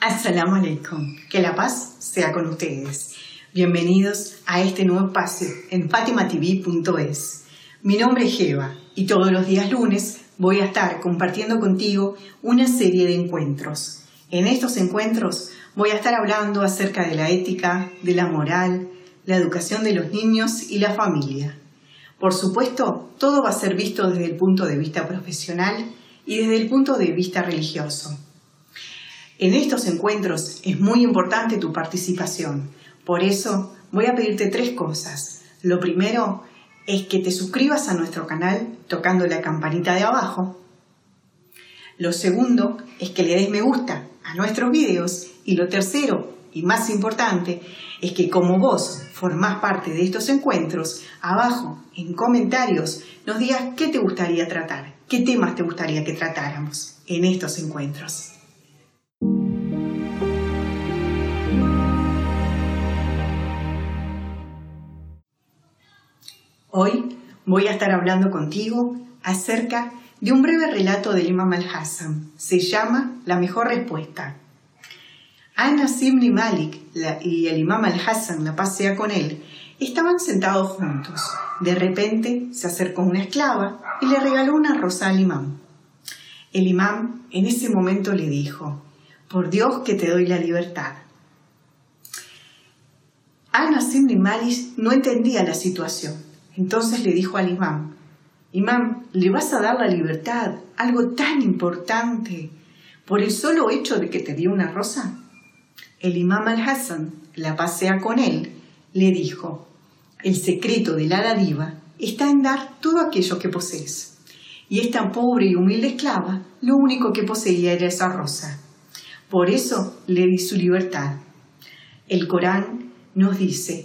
Assalamu alaikum. Que la paz sea con ustedes. Bienvenidos a este nuevo espacio en fatimatv.es. Mi nombre es Eva y todos los días lunes voy a estar compartiendo contigo una serie de encuentros. En estos encuentros voy a estar hablando acerca de la ética, de la moral, la educación de los niños y la familia. Por supuesto, todo va a ser visto desde el punto de vista profesional y desde el punto de vista religioso. En estos encuentros es muy importante tu participación. Por eso voy a pedirte tres cosas. Lo primero es que te suscribas a nuestro canal tocando la campanita de abajo. Lo segundo es que le des me gusta a nuestros videos. Y lo tercero, y más importante, es que como vos formás parte de estos encuentros, abajo en comentarios nos digas qué te gustaría tratar, qué temas te gustaría que tratáramos en estos encuentros. Voy a estar hablando contigo acerca de un breve relato del Imam al-Hassan. Se llama La mejor respuesta. Anas ibn Malik y el Imam al-Hassan, la paz sea con él, estaban sentados juntos. De repente se acercó una esclava y le regaló una rosa al imam. El imam en ese momento le dijo, por Dios que te doy la libertad. Anas ibn Malik no entendía la situación entonces le dijo al imán, Imán, ¿le vas a dar la libertad? Algo tan importante, por el solo hecho de que te dio una rosa. El imam al-Hassan, la pasea con él, le dijo, el secreto de la dádiva está en dar todo aquello que posees. Y esta pobre y humilde esclava, lo único que poseía era esa rosa. Por eso le di su libertad. El Corán nos dice,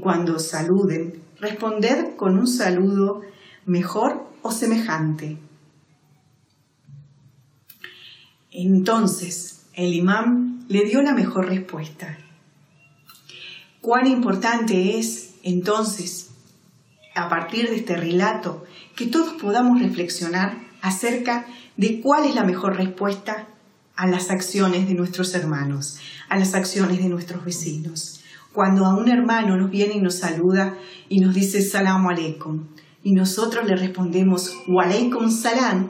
Cuando saluden, responder con un saludo mejor o semejante. Entonces el imán le dio la mejor respuesta. Cuán importante es entonces, a partir de este relato, que todos podamos reflexionar acerca de cuál es la mejor respuesta a las acciones de nuestros hermanos, a las acciones de nuestros vecinos. Cuando a un hermano nos viene y nos saluda y nos dice salam aleikum y nosotros le respondemos wa salam,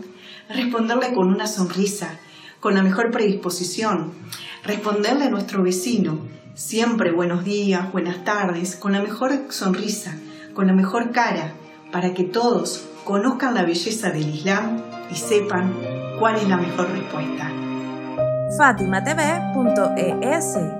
responderle con una sonrisa, con la mejor predisposición, responderle a nuestro vecino siempre buenos días, buenas tardes, con la mejor sonrisa, con la mejor cara, para que todos conozcan la belleza del Islam y sepan cuál es la mejor respuesta. FatimaTV.es